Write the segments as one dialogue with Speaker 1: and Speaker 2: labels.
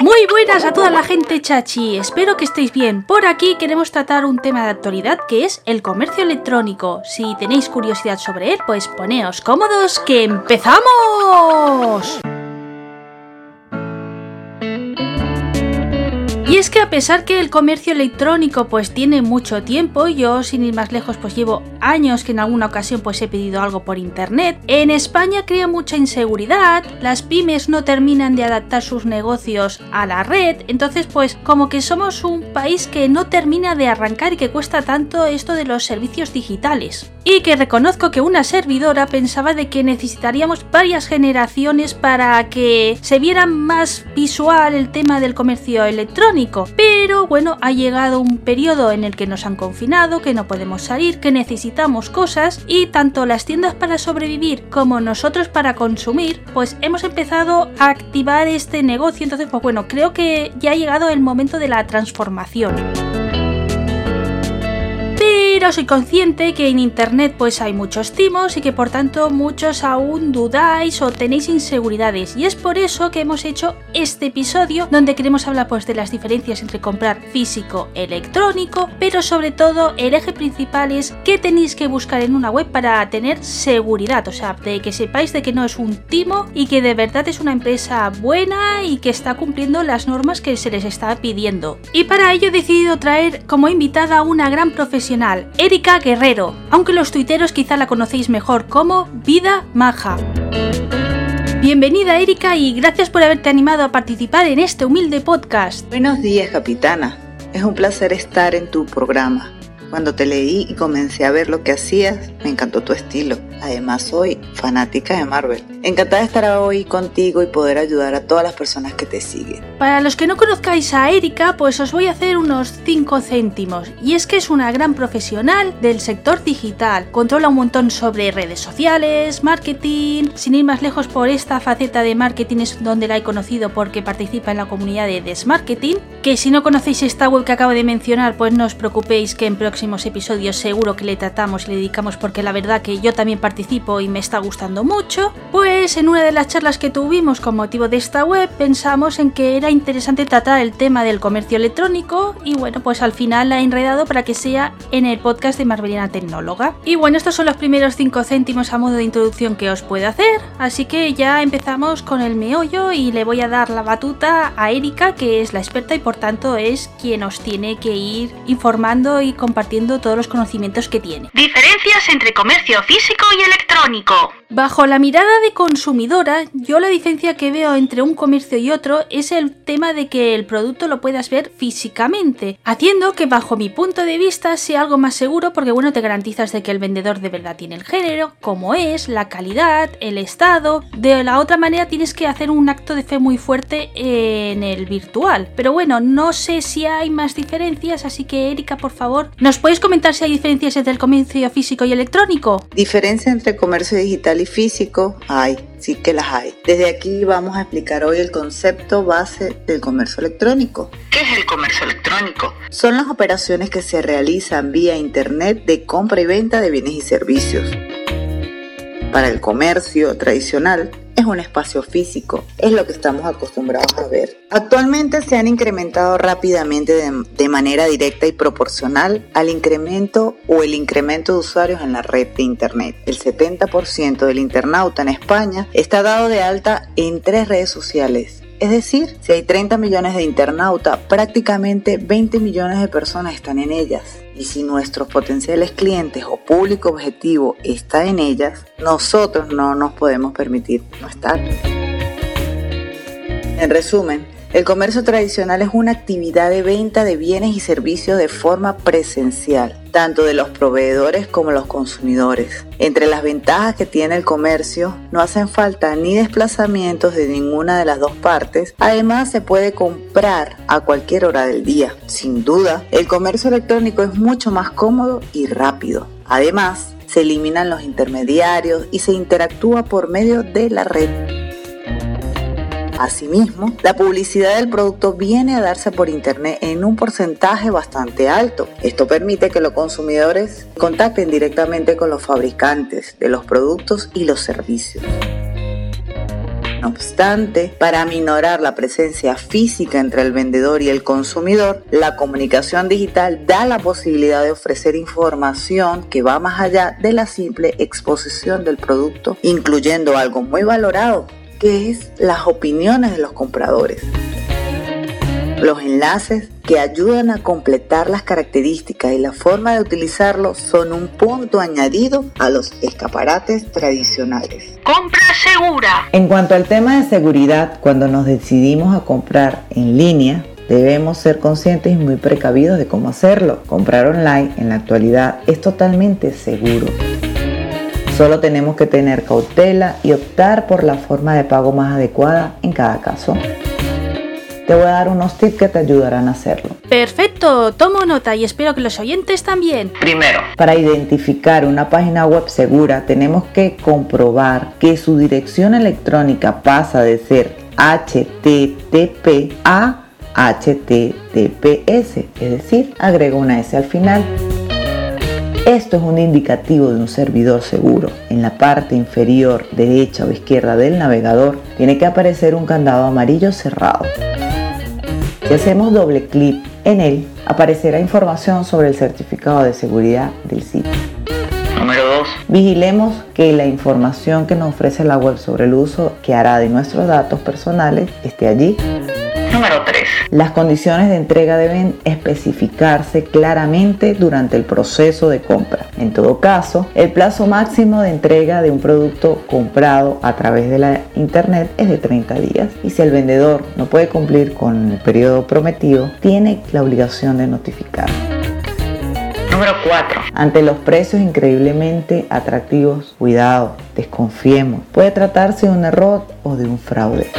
Speaker 1: Muy buenas a toda la gente chachi, espero que estéis bien. Por aquí queremos tratar un tema de actualidad que es el comercio electrónico. Si tenéis curiosidad sobre él, pues poneos cómodos que empezamos. Y es que a pesar que el comercio electrónico pues tiene mucho tiempo, yo sin ir más lejos pues llevo años que en alguna ocasión pues he pedido algo por internet, en España crea mucha inseguridad, las pymes no terminan de adaptar sus negocios a la red, entonces pues como que somos un país que no termina de arrancar y que cuesta tanto esto de los servicios digitales. Y que reconozco que una servidora pensaba de que necesitaríamos varias generaciones para que se viera más visual el tema del comercio electrónico pero bueno, ha llegado un periodo en el que nos han confinado, que no podemos salir, que necesitamos cosas y tanto las tiendas para sobrevivir como nosotros para consumir, pues hemos empezado a activar este negocio. Entonces, pues bueno, creo que ya ha llegado el momento de la transformación soy consciente que en internet pues hay muchos timos y que por tanto muchos aún dudáis o tenéis inseguridades. Y es por eso que hemos hecho este episodio donde queremos hablar pues de las diferencias entre comprar físico electrónico pero sobre todo el eje principal es qué tenéis que buscar en una web para tener seguridad. O sea de que sepáis de que no es un timo y que de verdad es una empresa buena y que está cumpliendo las normas que se les está pidiendo. Y para ello he decidido traer como invitada a una gran profesional Erika Guerrero, aunque los tuiteros quizá la conocéis mejor como Vida Maja. Bienvenida Erika y gracias por haberte animado a participar en este humilde podcast.
Speaker 2: Buenos días, capitana. Es un placer estar en tu programa. Cuando te leí y comencé a ver lo que hacías, me encantó tu estilo. Además, soy fanática de Marvel. Encantada de estar hoy contigo y poder ayudar a todas las personas que te siguen.
Speaker 1: Para los que no conozcáis a Erika, pues os voy a hacer unos 5 céntimos. Y es que es una gran profesional del sector digital. Controla un montón sobre redes sociales, marketing. Sin ir más lejos por esta faceta de marketing es donde la he conocido porque participa en la comunidad de Desmarketing. Que si no conocéis esta web que acabo de mencionar, pues no os preocupéis que en próximos episodios seguro que le tratamos y le dedicamos porque la verdad que yo también participo y me está gustando mucho, pues en una de las charlas que tuvimos con motivo de esta web pensamos en que era interesante tratar el tema del comercio electrónico y bueno, pues al final la he enredado para que sea en el podcast de Marbellana Tecnóloga. Y bueno, estos son los primeros 5 céntimos a modo de introducción que os puedo hacer, así que ya empezamos con el meollo y le voy a dar la batuta a Erika, que es la experta y por tanto es quien os tiene que ir informando y compartiendo todos los conocimientos que tiene.
Speaker 3: Diferencias entre comercio físico electrónico.
Speaker 1: Bajo la mirada de consumidora, yo la diferencia que veo entre un comercio y otro es el tema de que el producto lo puedas ver físicamente, haciendo que bajo mi punto de vista sea algo más seguro porque bueno, te garantizas de que el vendedor de verdad tiene el género, cómo es, la calidad, el estado. De la otra manera tienes que hacer un acto de fe muy fuerte en el virtual. Pero bueno, no sé si hay más diferencias, así que Erika, por favor, ¿nos puedes comentar si hay diferencias entre el comercio físico y electrónico?
Speaker 2: Diferencia entre comercio digital y físico hay, sí que las hay. Desde aquí vamos a explicar hoy el concepto base del comercio electrónico.
Speaker 3: ¿Qué es el comercio electrónico?
Speaker 2: Son las operaciones que se realizan vía Internet de compra y venta de bienes y servicios. Para el comercio tradicional, un espacio físico, es lo que estamos acostumbrados a ver. Actualmente se han incrementado rápidamente de, manera directa y proporcional al incremento o el incremento de usuarios en la red de Internet. El 70% del internauta en España está dado de alta en tres redes sociales. Es decir, si hay 30 millones de internautas, prácticamente 20 millones de personas están en ellas. Y si nuestros potenciales clientes o público objetivo está en ellas, nosotros no nos podemos permitir no estar. En resumen, el comercio tradicional es una actividad de venta de bienes y servicios de forma presencial, tanto de los proveedores como los consumidores. Entre las ventajas que tiene el comercio, no hacen falta ni desplazamientos de ninguna de las dos partes, además se puede comprar a cualquier hora del día. Sin duda, el comercio electrónico es mucho más cómodo y rápido. Además, se eliminan los intermediarios y se interactúa por medio de la red. Asimismo, la publicidad del producto viene a darse por Internet en un porcentaje bastante alto. Esto permite que los consumidores contacten directamente con los fabricantes de los productos y los servicios.
Speaker 4: no obstante, para minorar la presencia física entre el vendedor y el consumidor, la comunicación digital da la posibilidad de ofrecer información que va más allá de la simple exposición del producto, incluyendo algo muy valorado, que es las opiniones de los compradores. Los enlaces que ayudan a completar las características y la forma de utilizarlo son un punto añadido a los escaparates tradicionales.
Speaker 3: Compra segura.
Speaker 2: En cuanto al tema de seguridad, cuando nos decidimos a comprar en línea, Debemos ser conscientes y muy precavidos de cómo hacerlo. Comprar online en la actualidad es totalmente seguro. Solo tenemos que tener cautela y optar por la forma de pago más adecuada en cada caso. Te voy a dar unos tips que te ayudarán a hacerlo.
Speaker 1: Perfecto, tomo nota y espero que los oyentes también.
Speaker 2: Primero, para identificar una página web segura tenemos que comprobar que su dirección electrónica pasa de ser HTTP a HTTPS, es decir, agrega una S al final. Esto es un indicativo de un servidor seguro. En la parte inferior derecha o izquierda del navegador tiene que aparecer un candado amarillo cerrado. Si hacemos doble clic en él, aparecerá información sobre el certificado de seguridad del sitio.
Speaker 5: Número 2.
Speaker 2: Vigilemos que la información que nos ofrece la web sobre el uso que hará de nuestros datos personales esté allí.
Speaker 5: Número 3.
Speaker 2: Las condiciones de entrega deben especificarse claramente durante el proceso de compra. En todo caso, el plazo máximo de entrega de un producto comprado a través de la internet es de 30 días y si el vendedor no puede cumplir con el periodo prometido, tiene la obligación de notificar.
Speaker 5: Número 4.
Speaker 2: Ante los precios increíblemente atractivos, cuidado, desconfiemos. Puede tratarse de un error o de un fraude.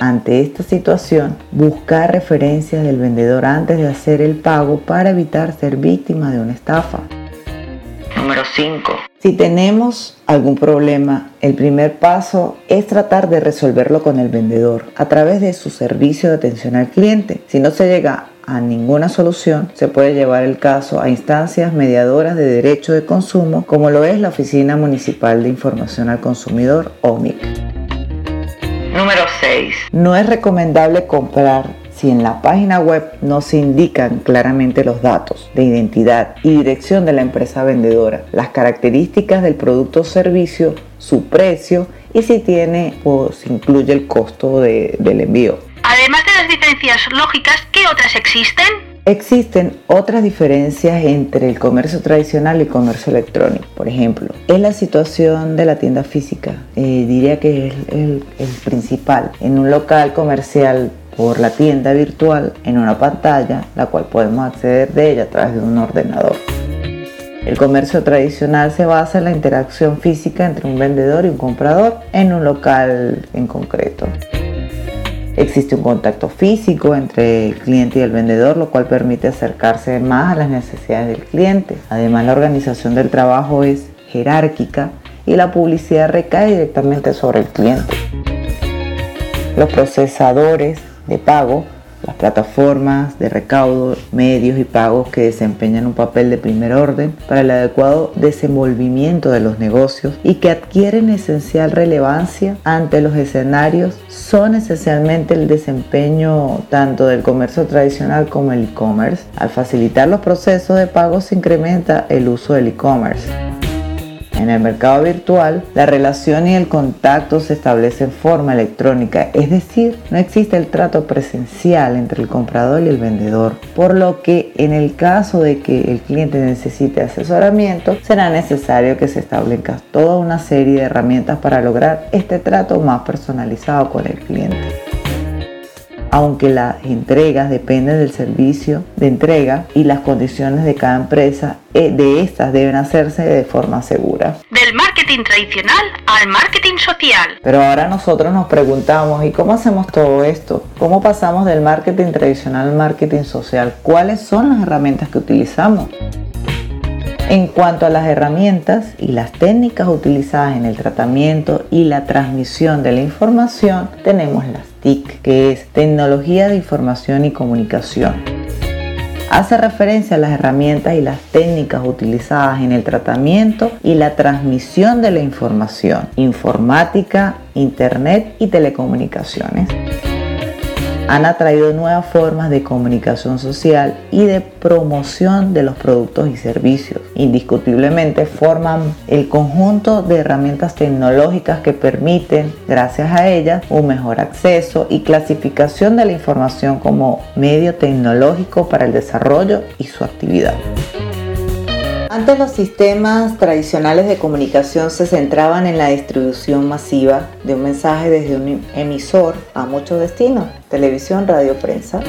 Speaker 2: Ante esta situación, buscar referencias del vendedor antes de hacer el pago para evitar ser víctima de una estafa.
Speaker 5: Número 5.
Speaker 2: Si tenemos algún problema, el primer paso es tratar de resolverlo con el vendedor a través de su servicio de atención al cliente. Si no se llega a ninguna solución, se puede llevar el caso a instancias mediadoras de derecho de consumo, como lo es la Oficina Municipal de Información al Consumidor, OMIC.
Speaker 5: Número 6.
Speaker 2: No es recomendable comprar si en la página web no se indican claramente los datos de identidad y dirección de la empresa vendedora, las características del producto o servicio, su precio y si tiene o si incluye el costo de, del envío.
Speaker 3: Además de las diferencias lógicas, ¿qué otras existen?
Speaker 2: Existen otras diferencias entre el comercio tradicional y el comercio electrónico. Por ejemplo, es la situación de la tienda física. Eh, diría que es el, el principal. En un local comercial por la tienda virtual en una pantalla, la cual podemos acceder de ella a través de un ordenador. El comercio tradicional se basa en la interacción física entre un vendedor y un comprador en un local en concreto. Existe un contacto físico entre el cliente y el vendedor, lo cual permite acercarse más a las necesidades del cliente. Además, la organización del trabajo es jerárquica y la publicidad recae directamente sobre el cliente. Los procesadores de pago las plataformas de recaudo, medios y pagos que desempeñan un papel de primer orden para el adecuado desenvolvimiento de los negocios y que adquieren esencial relevancia ante los escenarios son esencialmente el desempeño tanto del comercio tradicional como el e-commerce. Al facilitar los procesos de pago se incrementa el uso del e-commerce. En el mercado virtual, la relación y el contacto se establece en forma electrónica, es decir, no existe el trato presencial entre el comprador y el vendedor, por lo que en el caso de que el cliente necesite asesoramiento, será necesario que se establezca toda una serie de herramientas para lograr este trato más personalizado con el cliente aunque las entregas dependen del servicio de entrega y las condiciones de cada empresa, eh, de estas deben hacerse de forma segura.
Speaker 3: Del marketing tradicional al marketing social.
Speaker 2: Pero ahora nosotros nos preguntamos, ¿y cómo hacemos todo esto? ¿Cómo pasamos del marketing tradicional al marketing social? ¿Cuáles son las herramientas que utilizamos? En cuanto a las herramientas y las técnicas utilizadas en el tratamiento y la transmisión de la información, tenemos las TIC, que es Tecnología de Información y Comunicación. hace referencia a las herramientas y las técnicas utilizadas en el tratamiento y la transmisión de la información, informática, internet y telecomunicaciones han atraído nuevas formas de comunicación social y de promoción de los productos y servicios. Indiscutiblemente forman el conjunto de herramientas tecnológicas que permiten, gracias a ellas, un mejor acceso y clasificación de la información como medio tecnológico para el desarrollo y su actividad. Antes los sistemas tradicionales de comunicación se centraban en la distribución masiva de un mensaje desde un emisor a muchos destinos, televisión, radio, prensa.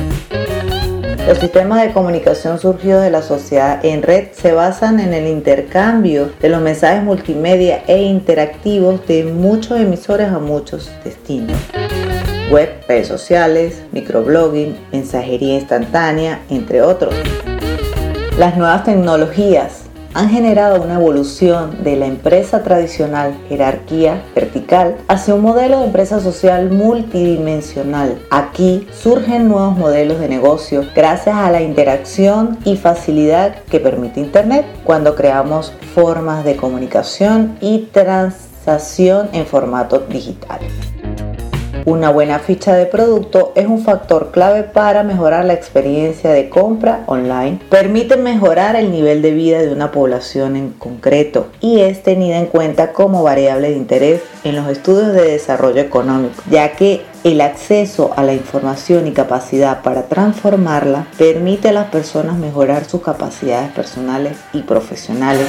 Speaker 2: Los sistemas de comunicación surgidos de la sociedad en red se basan en el intercambio de los mensajes multimedia e interactivos de muchos emisores a muchos destinos. Web, redes sociales, microblogging, mensajería instantánea, entre otros. Las nuevas tecnologías han generado una evolución de la empresa tradicional jerarquía vertical hacia un modelo de empresa social multidimensional. Aquí surgen nuevos modelos de negocio gracias a la interacción y facilidad que permite Internet cuando creamos formas de comunicación y transacción en formato digital. Una buena ficha de producto es un factor clave para mejorar la experiencia de compra online. Permite mejorar el nivel de vida de una población en concreto y es tenida en cuenta como variable de interés en los estudios de desarrollo económico, ya que el acceso a la información y capacidad para transformarla permite a las personas mejorar sus capacidades personales y profesionales,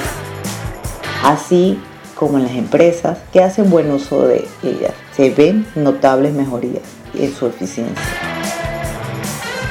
Speaker 2: así como en las empresas que hacen buen uso de ellas. Se ven notables mejorías en su eficiencia.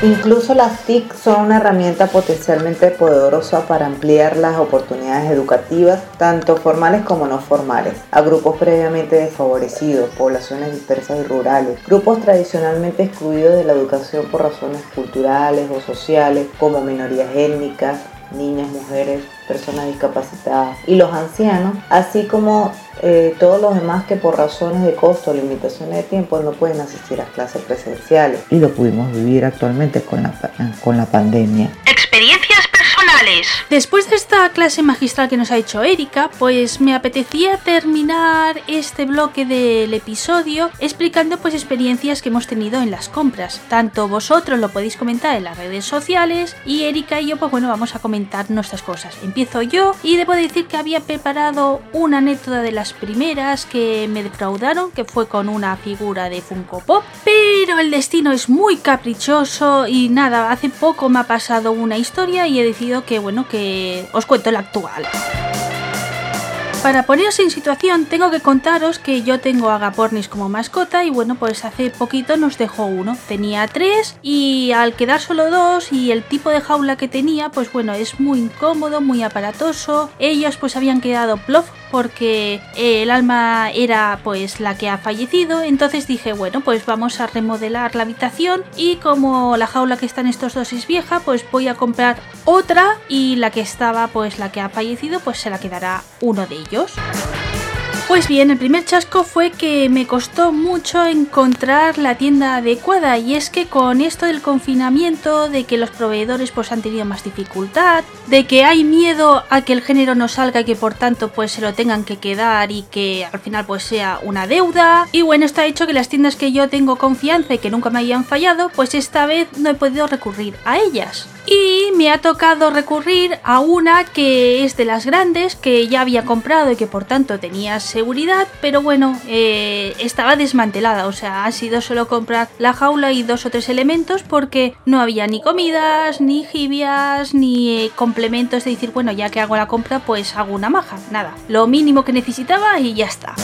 Speaker 2: Incluso las TIC son una herramienta potencialmente poderosa para ampliar las oportunidades educativas, tanto formales como no formales, a grupos previamente desfavorecidos, poblaciones dispersas y rurales, grupos tradicionalmente excluidos de la educación por razones culturales o sociales, como minorías étnicas, niñas, mujeres, personas discapacitadas y los ancianos, así como eh, todos los demás que por razones de costo limitaciones de tiempo no pueden asistir a clases presenciales. Y lo pudimos vivir actualmente con la, con la pandemia.
Speaker 1: Después de esta clase magistral que nos ha hecho Erika, pues me apetecía terminar este bloque del episodio explicando pues experiencias que hemos tenido en las compras. Tanto vosotros lo podéis comentar en las redes sociales y Erika y yo pues bueno vamos a comentar nuestras cosas. Empiezo yo y debo decir que había preparado una anécdota de las primeras que me defraudaron, que fue con una figura de Funko Pop, pero el destino es muy caprichoso y nada, hace poco me ha pasado una historia y he decidido que bueno, que os cuento el actual. Para poneros en situación, tengo que contaros que yo tengo agapornis como mascota y bueno, pues hace poquito nos dejó uno. Tenía tres y al quedar solo dos y el tipo de jaula que tenía, pues bueno, es muy incómodo, muy aparatoso. Ellos pues habían quedado plof porque el alma era pues la que ha fallecido. Entonces dije, bueno, pues vamos a remodelar la habitación y como la jaula que está en estos dos es vieja, pues voy a comprar otra y la que estaba pues la que ha fallecido pues se la quedará uno de ellos. Pues bien, el primer chasco fue que me costó mucho encontrar la tienda adecuada y es que con esto del confinamiento, de que los proveedores pues han tenido más dificultad, de que hay miedo a que el género no salga y que por tanto pues se lo tengan que quedar y que al final pues sea una deuda. Y bueno, está hecho que las tiendas que yo tengo confianza y que nunca me hayan fallado, pues esta vez no he podido recurrir a ellas y me ha tocado recurrir a una que es de las grandes que ya había comprado y que por tanto tenía pero bueno eh, estaba desmantelada. O sea ha sido solo comprar la jaula y dos o tres elementos porque no había ni comidas ni jibias ni eh, complementos de decir bueno ya que hago la compra pues hago una maja nada. Lo mínimo que necesitaba y ya está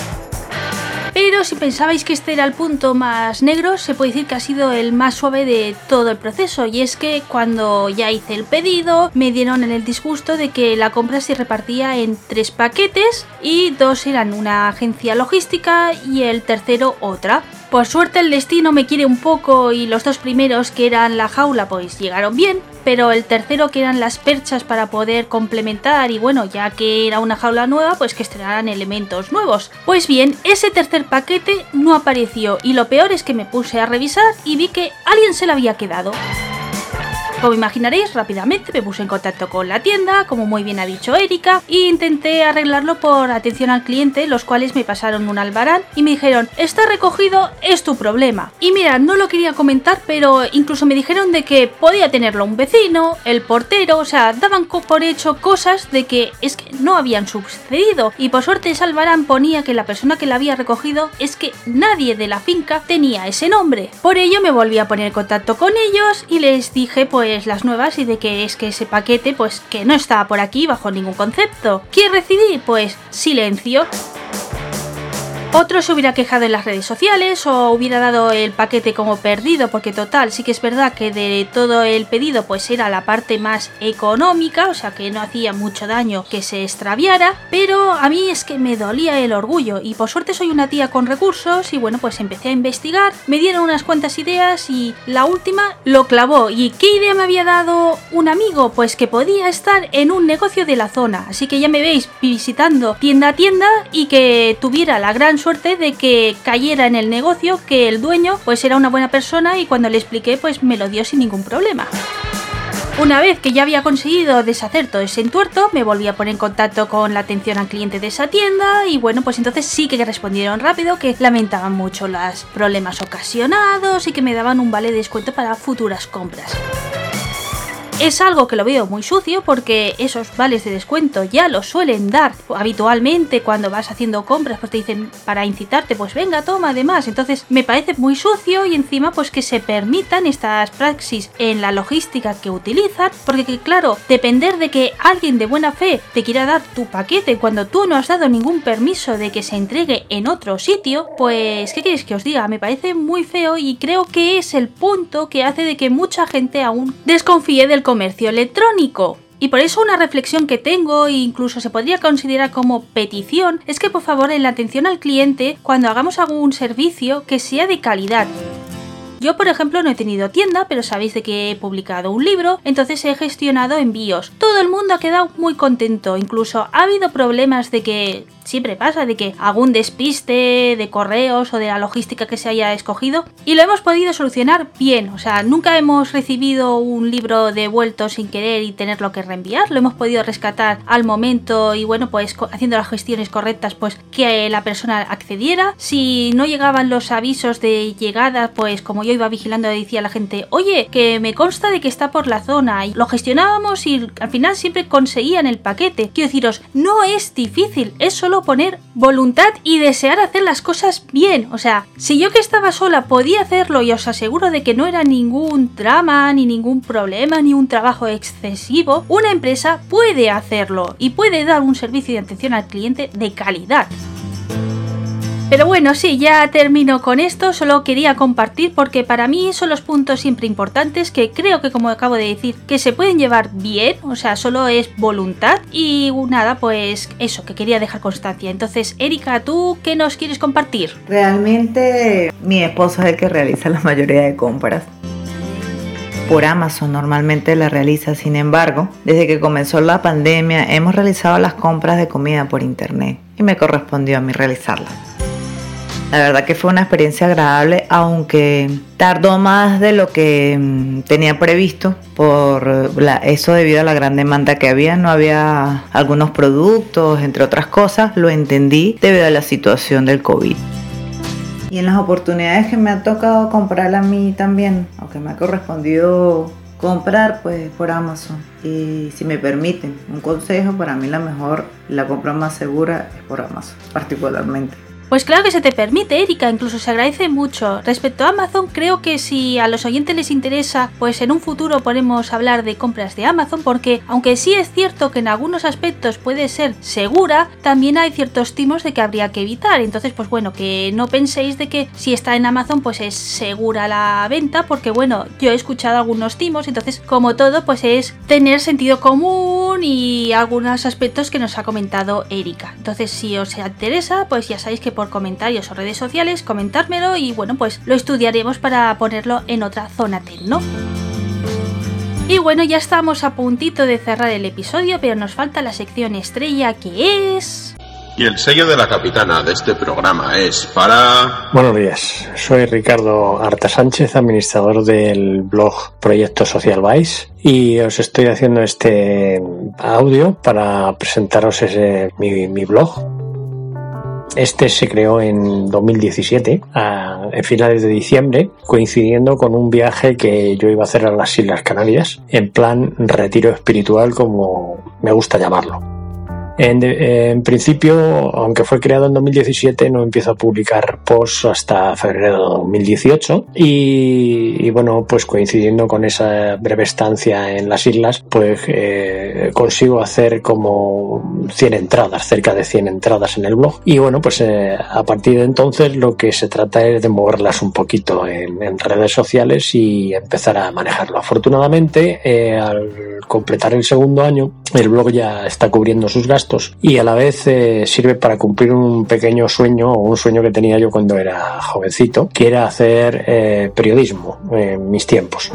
Speaker 1: pero si pensabais que este era el punto más negro, se puede decir que ha sido el más suave de todo el proceso. Y es que cuando ya hice el pedido, me dieron en el disgusto de que la compra se repartía en tres paquetes y dos eran una agencia logística y el tercero otra. Por suerte el destino me quiere un poco y los dos primeros que eran la jaula pues llegaron bien, pero el tercero que eran las perchas para poder complementar y bueno, ya que era una jaula nueva pues que estrenaran elementos nuevos. Pues bien, ese tercer paquete no apareció y lo peor es que me puse a revisar y vi que alguien se lo había quedado. Como imaginaréis, rápidamente me puse en contacto con la tienda, como muy bien ha dicho Erika, e intenté arreglarlo por atención al cliente, los cuales me pasaron un albarán y me dijeron, está recogido, es tu problema. Y mira, no lo quería comentar, pero incluso me dijeron de que podía tenerlo un vecino, el portero, o sea, daban por hecho cosas de que es que no habían sucedido. Y por suerte ese albarán ponía que la persona que la había recogido es que nadie de la finca tenía ese nombre. Por ello me volví a poner en contacto con ellos y les dije pues pues, las nuevas y de que es que ese paquete pues que no estaba por aquí bajo ningún concepto. ¿Quién recibí? Pues silencio. Otro se hubiera quejado en las redes sociales o hubiera dado el paquete como perdido porque total sí que es verdad que de todo el pedido pues era la parte más económica, o sea que no hacía mucho daño que se extraviara, pero a mí es que me dolía el orgullo. Y por suerte soy una tía con recursos y bueno pues empecé a investigar, me dieron unas cuantas ideas y la última lo clavó. Y ¿qué idea me había dado un amigo? Pues que podía estar en un negocio de la zona, así que ya me veis visitando tienda a tienda y que tuviera la gran suerte de que cayera en el negocio, que el dueño pues era una buena persona y cuando le expliqué pues me lo dio sin ningún problema. Una vez que ya había conseguido deshacer todo ese entuerto, me volví a poner en contacto con la atención al cliente de esa tienda y bueno, pues entonces sí que respondieron rápido que lamentaban mucho los problemas ocasionados y que me daban un vale de descuento para futuras compras. Es algo que lo veo muy sucio porque esos vales de descuento ya los suelen dar habitualmente cuando vas haciendo compras, pues te dicen para incitarte, pues venga, toma además. Entonces me parece muy sucio y encima pues que se permitan estas praxis en la logística que utilizan, porque claro, depender de que alguien de buena fe te quiera dar tu paquete cuando tú no has dado ningún permiso de que se entregue en otro sitio, pues ¿qué queréis que os diga? Me parece muy feo y creo que es el punto que hace de que mucha gente aún desconfíe del comercio electrónico. Y por eso una reflexión que tengo, e incluso se podría considerar como petición, es que por favor en la atención al cliente, cuando hagamos algún servicio, que sea de calidad. Yo, por ejemplo, no he tenido tienda, pero sabéis de que he publicado un libro, entonces he gestionado envíos. Todo el mundo ha quedado muy contento, incluso ha habido problemas de que siempre pasa de que algún despiste de correos o de la logística que se haya escogido y lo hemos podido solucionar bien. O sea, nunca hemos recibido un libro devuelto sin querer y tenerlo que reenviar. Lo hemos podido rescatar al momento y bueno, pues haciendo las gestiones correctas, pues que la persona accediera. Si no llegaban los avisos de llegada, pues como yo iba vigilando, decía la gente, oye, que me consta de que está por la zona y lo gestionábamos y al final siempre conseguían el paquete. Quiero deciros, no es difícil, es solo poner voluntad y desear hacer las cosas bien. O sea, si yo que estaba sola podía hacerlo y os aseguro de que no era ningún drama, ni ningún problema, ni un trabajo excesivo, una empresa puede hacerlo y puede dar un servicio de atención al cliente de calidad. Pero bueno, sí, ya termino con esto, solo quería compartir porque para mí son los puntos siempre importantes que creo que como acabo de decir, que se pueden llevar bien, o sea, solo es voluntad y nada, pues eso, que quería dejar constancia. Entonces, Erika, ¿tú qué nos quieres compartir?
Speaker 2: Realmente mi esposo es el que realiza la mayoría de compras por Amazon normalmente la realiza. Sin embargo, desde que comenzó la pandemia hemos realizado las compras de comida por internet y me correspondió a mí realizarlas. La verdad que fue una experiencia agradable, aunque tardó más de lo que mm, tenía previsto por eso debido a la gran demanda que había. No había algunos productos, entre otras cosas, lo entendí debido a la situación del COVID. Y en las oportunidades que me ha tocado comprar a mí también, aunque me ha correspondido comprar pues por Amazon y si me permiten un consejo para mí la mejor la compra más segura es por Amazon particularmente
Speaker 1: pues claro que se te permite, Erika, incluso se agradece mucho. Respecto a Amazon, creo que si a los oyentes les interesa, pues en un futuro podemos hablar de compras de Amazon, porque aunque sí es cierto que en algunos aspectos puede ser segura, también hay ciertos timos de que habría que evitar. Entonces, pues bueno, que no penséis de que si está en Amazon, pues es segura la venta, porque bueno, yo he escuchado algunos timos, entonces como todo, pues es tener sentido común y algunos aspectos que nos ha comentado Erika. Entonces, si os interesa, pues ya sabéis que por comentarios o redes sociales, comentármelo y bueno, pues lo estudiaremos para ponerlo en otra zona ¿no? Y bueno, ya estamos a puntito de cerrar el episodio, pero nos falta la sección estrella que es...
Speaker 6: Y el sello de la capitana de este programa es para...
Speaker 7: Buenos días, soy Ricardo Arta Sánchez, administrador del blog Proyecto Social Vice y os estoy haciendo este audio para presentaros ese, mi, mi blog. Este se creó en 2017, a, en finales de diciembre, coincidiendo con un viaje que yo iba a hacer a las Islas Canarias, en plan retiro espiritual como me gusta llamarlo. En, principio, aunque fue creado en 2017, no empiezo a publicar posts hasta febrero de 2018 y, bueno, pues coincidiendo con esa breve estancia en las islas, pues eh, consigo hacer como 100 entradas, cerca de 100 entradas en el blog y bueno, pues eh, a partir de entonces lo que se trata es de moverlas un poquito en, redes sociales y empezar a manejarlo. Afortunadamente, eh, al completar el segundo año, el blog ya está cubriendo sus gastos y a la vez eh, sirve para cumplir un pequeño sueño o un sueño que tenía yo cuando era jovencito, que era hacer eh, periodismo en mis tiempos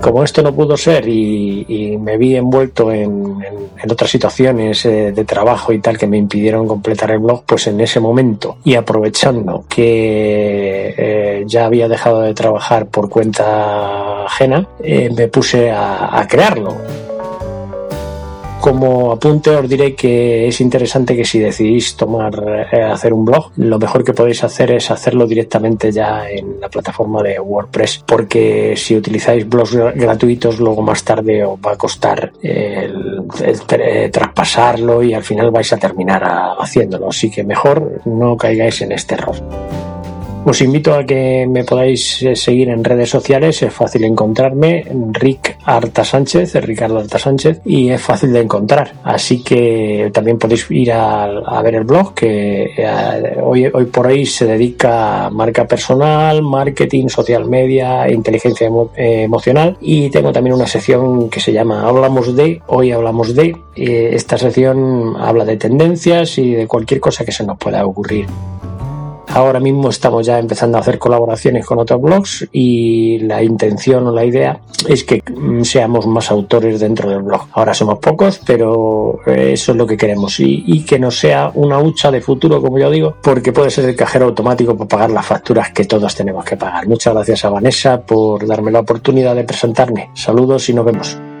Speaker 7: como esto no pudo ser y, me vi envuelto en, otras situaciones eh, de trabajo y tal que me impidieron completar el blog, pues en ese momento y aprovechando que ya había dejado de trabajar por cuenta ajena, me puse a crearlo. Como apunte os diré que es interesante que si decidís tomar eh, hacer un blog, lo mejor que podéis hacer es hacerlo directamente ya en la plataforma de WordPress, porque si utilizáis blogs gratuitos, luego más tarde os va a costar el, traspasarlo y al final vais a terminar haciéndolo. Así que mejor no caigáis en este error. Os invito a que me podáis eh, seguir en redes sociales, es fácil encontrarme, Rick Arta Sánchez, Ricardo Arta Sánchez, y es fácil de encontrar. Así que también podéis ir a, ver el blog, que eh, hoy, hoy por hoy se dedica a marca personal, marketing, social media, inteligencia eh, emocional, y tengo también una sección que se llama Hablamos de, hoy hablamos de, esta sección habla de tendencias y de cualquier cosa que se nos pueda ocurrir. Ahora mismo estamos ya empezando a hacer colaboraciones con otros blogs y la intención o la idea es que mm, seamos más autores dentro del blog. Ahora somos pocos, pero eso es lo que queremos y, que no sea una hucha de futuro, como yo digo, porque puede ser el cajero automático para pagar las facturas que todos tenemos que pagar. Muchas gracias a Vanessa por darme la oportunidad de presentarme. Saludos y nos vemos.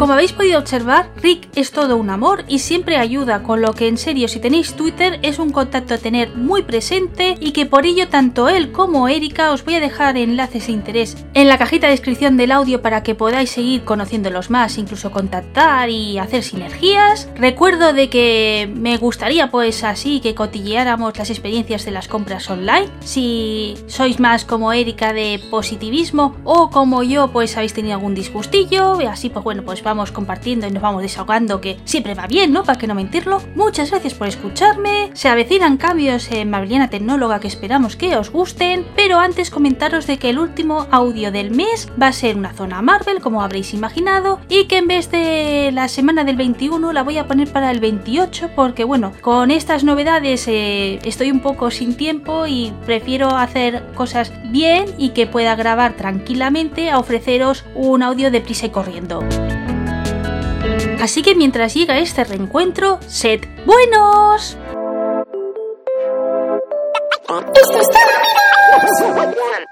Speaker 1: Como habéis podido observar, Rick es todo un amor y siempre ayuda, con lo que en serio si tenéis Twitter es un contacto a tener muy presente y que por ello tanto él como Erika os voy a dejar enlaces de interés en la cajita de descripción del audio para que podáis seguir conociéndolos más, incluso contactar y hacer sinergias. Recuerdo de que me gustaría pues así que cotilleáramos las experiencias de las compras online. Si sois más como Erika de positivismo o como yo pues habéis tenido algún disgustillo, así pues bueno pues vamos compartiendo y nos vamos desahogando, que siempre va bien, ¿no? Para que no mentirlo. Muchas gracias por escucharme. Se avecinan cambios en Mabiliana Tecnóloga que esperamos que os gusten, pero antes comentaros de que el último audio del mes va a ser una zona Marvel, como habréis imaginado, y que en vez de la semana del 21 la voy a poner para el 28, porque bueno, con estas novedades eh, estoy un poco sin tiempo y prefiero hacer cosas bien y que pueda grabar tranquilamente a ofreceros un audio de prisa y corriendo. Así que mientras llega este reencuentro, sed buenos. Esto es todo,